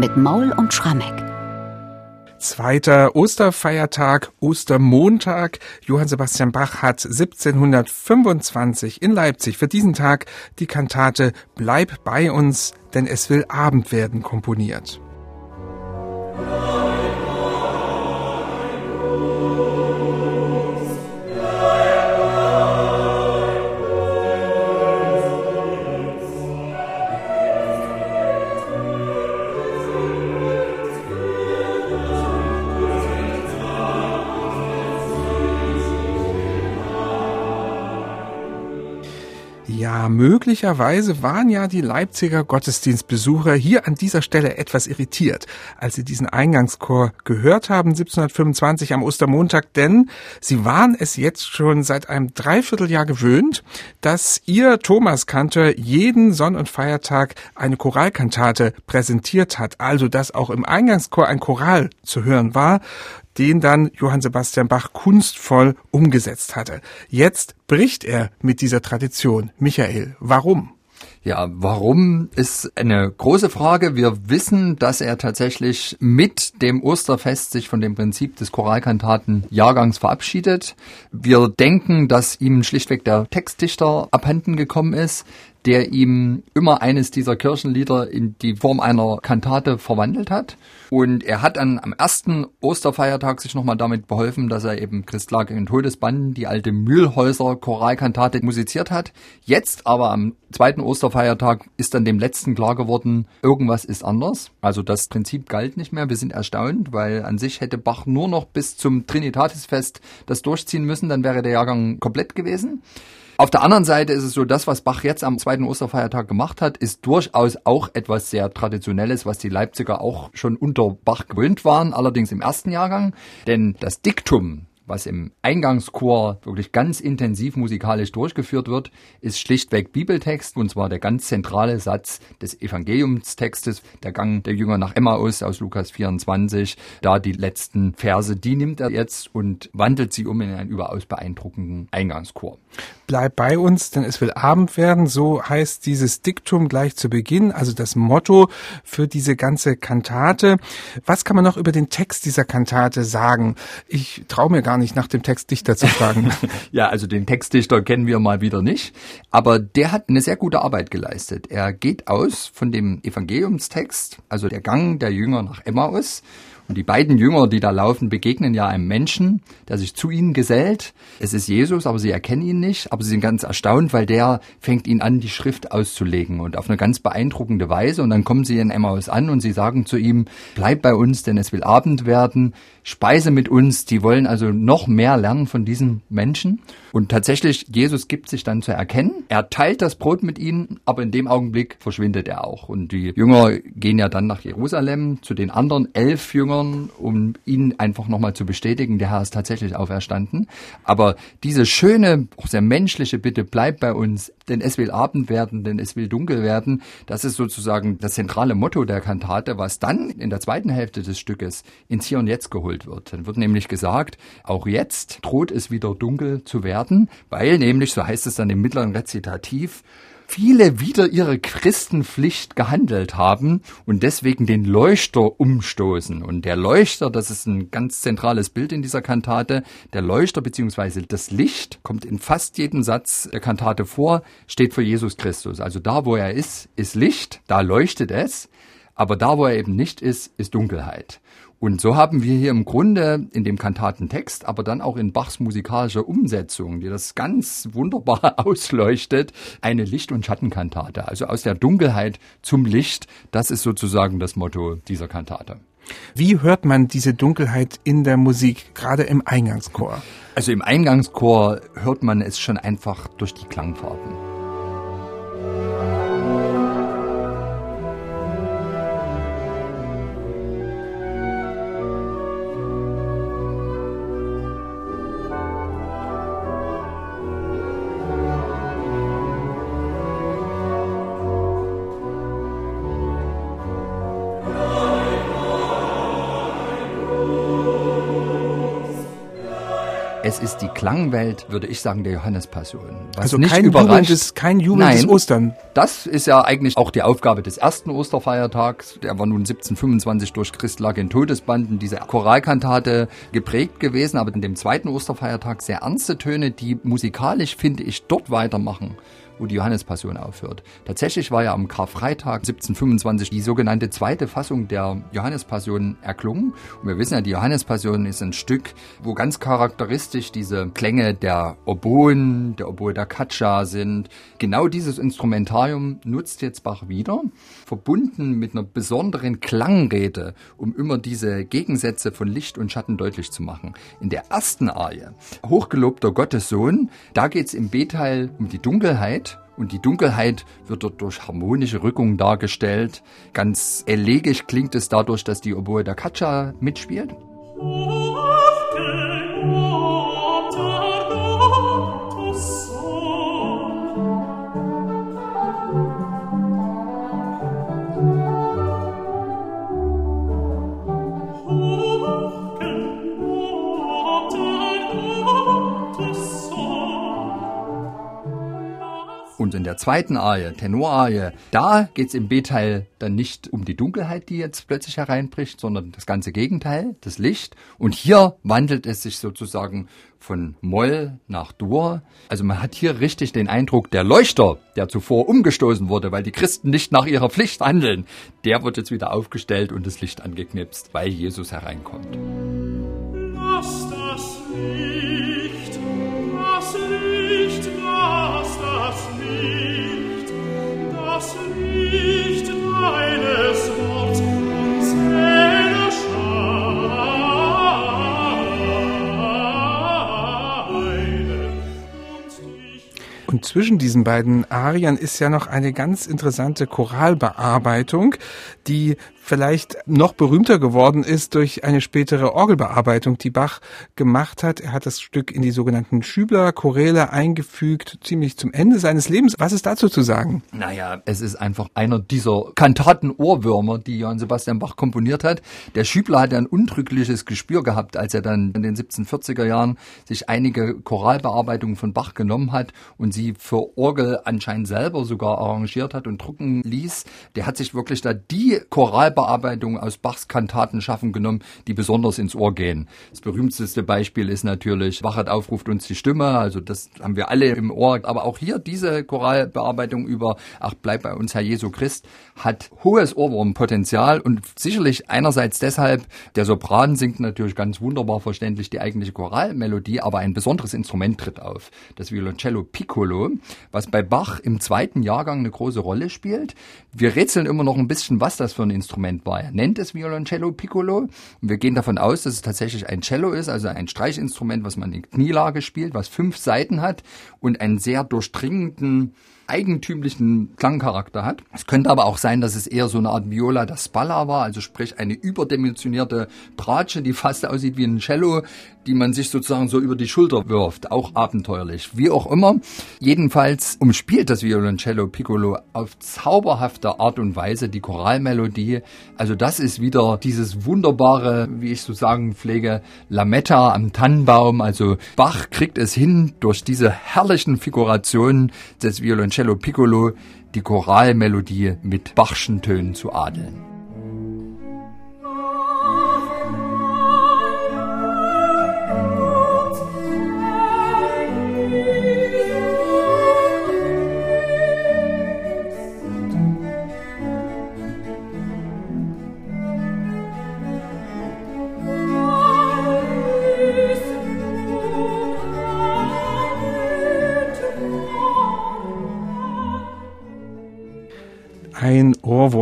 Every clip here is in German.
mit Maul und Schrammeck. Zweiter Osterfeiertag, Ostermontag. Johann Sebastian Bach hat 1725 in Leipzig für diesen Tag die Kantate Bleib bei uns, denn es will Abend werden komponiert. Ja, möglicherweise waren ja die Leipziger Gottesdienstbesucher hier an dieser Stelle etwas irritiert, als sie diesen Eingangschor gehört haben 1725 am Ostermontag, denn sie waren es jetzt schon seit einem Dreivierteljahr gewöhnt, dass ihr Thomaskantor jeden Sonn- und Feiertag eine Choralkantate präsentiert hat, also dass auch im Eingangschor ein Choral zu hören war den dann Johann Sebastian Bach kunstvoll umgesetzt hatte. Jetzt bricht er mit dieser Tradition. Michael, warum? Ja, warum ist eine große Frage. Wir wissen, dass er tatsächlich mit dem Osterfest sich von dem Prinzip des Choralkantaten-Jahrgangs verabschiedet. Wir denken, dass ihm schlichtweg der Textdichter abhanden gekommen ist der ihm immer eines dieser Kirchenlieder in die Form einer Kantate verwandelt hat. Und er hat dann am ersten Osterfeiertag sich nochmal damit beholfen, dass er eben Christlag in Todesbann, die alte Mühlhäuser Choralkantate musiziert hat. Jetzt aber am zweiten Osterfeiertag ist dann dem letzten klar geworden, irgendwas ist anders. Also das Prinzip galt nicht mehr. Wir sind erstaunt, weil an sich hätte Bach nur noch bis zum Trinitatisfest das durchziehen müssen, dann wäre der Jahrgang komplett gewesen. Auf der anderen Seite ist es so, das, was Bach jetzt am zweiten Osterfeiertag gemacht hat, ist durchaus auch etwas sehr Traditionelles, was die Leipziger auch schon unter Bach gewöhnt waren, allerdings im ersten Jahrgang. Denn das Diktum, was im Eingangschor wirklich ganz intensiv musikalisch durchgeführt wird, ist schlichtweg Bibeltext und zwar der ganz zentrale Satz des Evangeliumstextes, der Gang der Jünger nach Emmaus aus Lukas 24. Da die letzten Verse, die nimmt er jetzt und wandelt sie um in einen überaus beeindruckenden Eingangschor. Bleib bei uns, denn es will Abend werden, so heißt dieses Diktum gleich zu Beginn, also das Motto für diese ganze Kantate. Was kann man noch über den Text dieser Kantate sagen? Ich traue mir gar nicht nach dem Textdichter zu fragen. ja, also den Textdichter kennen wir mal wieder nicht, aber der hat eine sehr gute Arbeit geleistet. Er geht aus von dem Evangeliumstext, also der Gang der Jünger nach Emmaus und die beiden Jünger, die da laufen, begegnen ja einem Menschen, der sich zu ihnen gesellt. Es ist Jesus, aber sie erkennen ihn nicht, aber sie sind ganz erstaunt, weil der fängt ihnen an, die Schrift auszulegen und auf eine ganz beeindruckende Weise. Und dann kommen sie in Emmaus an und sie sagen zu ihm, bleib bei uns, denn es will Abend werden, speise mit uns. Die wollen also noch mehr lernen von diesen Menschen. Und tatsächlich, Jesus gibt sich dann zu erkennen. Er teilt das Brot mit ihnen, aber in dem Augenblick verschwindet er auch. Und die Jünger gehen ja dann nach Jerusalem zu den anderen elf Jüngern Jüngern, um ihnen einfach nochmal zu bestätigen, der Herr ist tatsächlich auferstanden. Aber diese schöne, auch sehr menschliche Bitte, bleib bei uns, denn es will Abend werden, denn es will dunkel werden, das ist sozusagen das zentrale Motto der Kantate, was dann in der zweiten Hälfte des Stückes ins Hier und Jetzt geholt wird. Dann wird nämlich gesagt, auch jetzt droht es wieder dunkel zu werden, weil nämlich, so heißt es dann im mittleren Rezitativ, viele wieder ihre Christenpflicht gehandelt haben und deswegen den Leuchter umstoßen. Und der Leuchter, das ist ein ganz zentrales Bild in dieser Kantate, der Leuchter beziehungsweise das Licht kommt in fast jedem Satz der Kantate vor, steht für Jesus Christus. Also da, wo er ist, ist Licht, da leuchtet es, aber da, wo er eben nicht ist, ist Dunkelheit. Und so haben wir hier im Grunde in dem Kantatentext, aber dann auch in Bachs musikalischer Umsetzung, die das ganz wunderbar ausleuchtet, eine Licht- und Schattenkantate. Also aus der Dunkelheit zum Licht, das ist sozusagen das Motto dieser Kantate. Wie hört man diese Dunkelheit in der Musik, gerade im Eingangschor? Also im Eingangschor hört man es schon einfach durch die Klangfarben. Es ist die Klangwelt, würde ich sagen, der Johannespassion. Was also nicht kein jubelndes, kein jubelndes Nein, Ostern. Das ist ja eigentlich auch die Aufgabe des ersten Osterfeiertags. Der war nun 1725 durch Christ lag in Todesbanden, diese Choralkantate geprägt gewesen, aber in dem zweiten Osterfeiertag sehr ernste Töne, die musikalisch, finde ich, dort weitermachen wo die Johannespassion aufhört. Tatsächlich war ja am Karfreitag 1725 die sogenannte zweite Fassung der Johannespassion erklungen. Und wir wissen ja, die Johannespassion ist ein Stück, wo ganz charakteristisch diese Klänge der Oboen, der Oboe der Katscha sind. Genau dieses Instrumentarium nutzt jetzt Bach wieder, verbunden mit einer besonderen Klangrede, um immer diese Gegensätze von Licht und Schatten deutlich zu machen. In der ersten Arie, Hochgelobter Gottes Sohn, da geht es im B-Teil um die Dunkelheit, und die Dunkelheit wird dort durch harmonische Rückungen dargestellt. Ganz elegisch klingt es dadurch, dass die Oboe der Katscha mitspielt. Der zweiten Arie, Tenorarie, da geht's im B-Teil dann nicht um die Dunkelheit, die jetzt plötzlich hereinbricht, sondern das ganze Gegenteil, das Licht. Und hier wandelt es sich sozusagen von Moll nach Dur. Also man hat hier richtig den Eindruck, der Leuchter, der zuvor umgestoßen wurde, weil die Christen nicht nach ihrer Pflicht handeln, der wird jetzt wieder aufgestellt und das Licht angeknipst, weil Jesus hereinkommt. Zwischen diesen beiden Arien ist ja noch eine ganz interessante Choralbearbeitung, die vielleicht noch berühmter geworden ist durch eine spätere Orgelbearbeitung, die Bach gemacht hat. Er hat das Stück in die sogenannten Schübler-Choräle eingefügt, ziemlich zum Ende seines Lebens. Was ist dazu zu sagen? Naja, es ist einfach einer dieser Kantaten-Ohrwürmer, die Johann Sebastian Bach komponiert hat. Der Schübler hat ein untrügliches Gespür gehabt, als er dann in den 1740er Jahren sich einige Choralbearbeitungen von Bach genommen hat und sie für Orgel anscheinend selber sogar arrangiert hat und drucken ließ. Der hat sich wirklich da die Choralbearbeitung Bearbeitung aus Bachs Kantaten schaffen genommen, die besonders ins Ohr gehen. Das berühmteste Beispiel ist natürlich Wachet aufruft uns die Stimme, also das haben wir alle im Ohr, aber auch hier diese Choralbearbeitung über Ach bleib bei uns Herr Jesu Christ hat hohes Ohrwurmpotenzial und sicherlich einerseits deshalb, der Sopran singt natürlich ganz wunderbar verständlich die eigentliche Choralmelodie, aber ein besonderes Instrument tritt auf, das Violoncello Piccolo, was bei Bach im zweiten Jahrgang eine große Rolle spielt. Wir rätseln immer noch ein bisschen, was das für ein Instrument Instrument war. Er nennt es Violoncello Piccolo und wir gehen davon aus, dass es tatsächlich ein Cello ist, also ein Streichinstrument, was man in Knielage spielt, was fünf Seiten hat und einen sehr durchdringenden eigentümlichen Klangcharakter hat. Es könnte aber auch sein, dass es eher so eine Art Viola da Spalla war, also sprich eine überdimensionierte Bratsche, die fast aussieht wie ein Cello, die man sich sozusagen so über die Schulter wirft. Auch abenteuerlich. Wie auch immer. Jedenfalls umspielt das Violoncello Piccolo auf zauberhafte Art und Weise die Choralmelodie. Also das ist wieder dieses wunderbare, wie ich so sagen pflege, Lametta am Tannenbaum. Also Bach kriegt es hin, durch diese herrlichen Figurationen des Violoncello Cello Piccolo die Choralmelodie mit Bachschen Tönen zu adeln.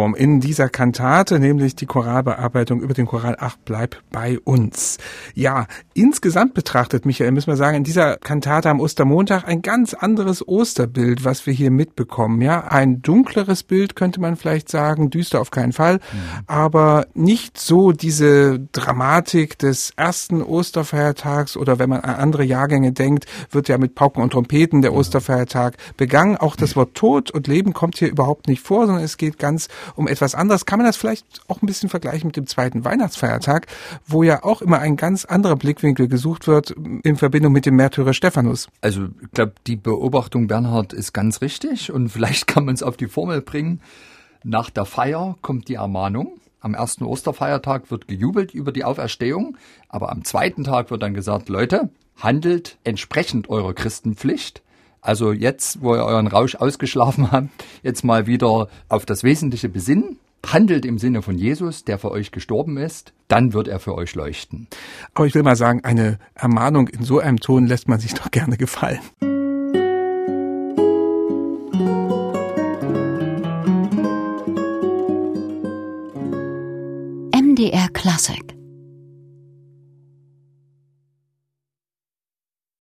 Ohrwurm in dieser Kantate, nämlich die Choralbearbeitung über den Choral Ach, bleib bei uns. Ja, insgesamt betrachtet, Michael, müssen wir sagen, in dieser Kantate am Ostermontag ein ganz anderes Osterbild, was wir hier mitbekommen. Ja, ein dunkleres Bild könnte man vielleicht sagen, düster auf keinen Fall, mhm. aber nicht so diese Dramatik des ersten Osterfeiertags oder wenn man an andere Jahrgänge denkt, wird ja mit Pauken und Trompeten der Osterfeiertag begangen. Auch das Wort Tod und Leben kommt hier überhaupt nicht vor, sondern es geht ganz um etwas anderes. Kann man das vielleicht auch ein bisschen vergleichen mit dem zweiten Weihnachtsfeiertag, wo ja auch immer ein ganz anderer Blickwinkel gesucht wird in Verbindung mit dem Märtyrer Stephanus? Also ich glaube, die Beobachtung Bernhard ist ganz richtig und vielleicht kann man es auf die Formel bringen. Nach der Feier kommt die Ermahnung. Am ersten Osterfeiertag wird gejubelt über die Auferstehung, aber am zweiten Tag wird dann gesagt, Leute, handelt entsprechend eurer Christenpflicht. Also jetzt, wo ihr euren Rausch ausgeschlafen habt, jetzt mal wieder auf das Wesentliche besinnen. Handelt im Sinne von Jesus, der für euch gestorben ist, dann wird er für euch leuchten. Aber ich will mal sagen, eine Ermahnung in so einem Ton lässt man sich doch gerne gefallen. MDR Classic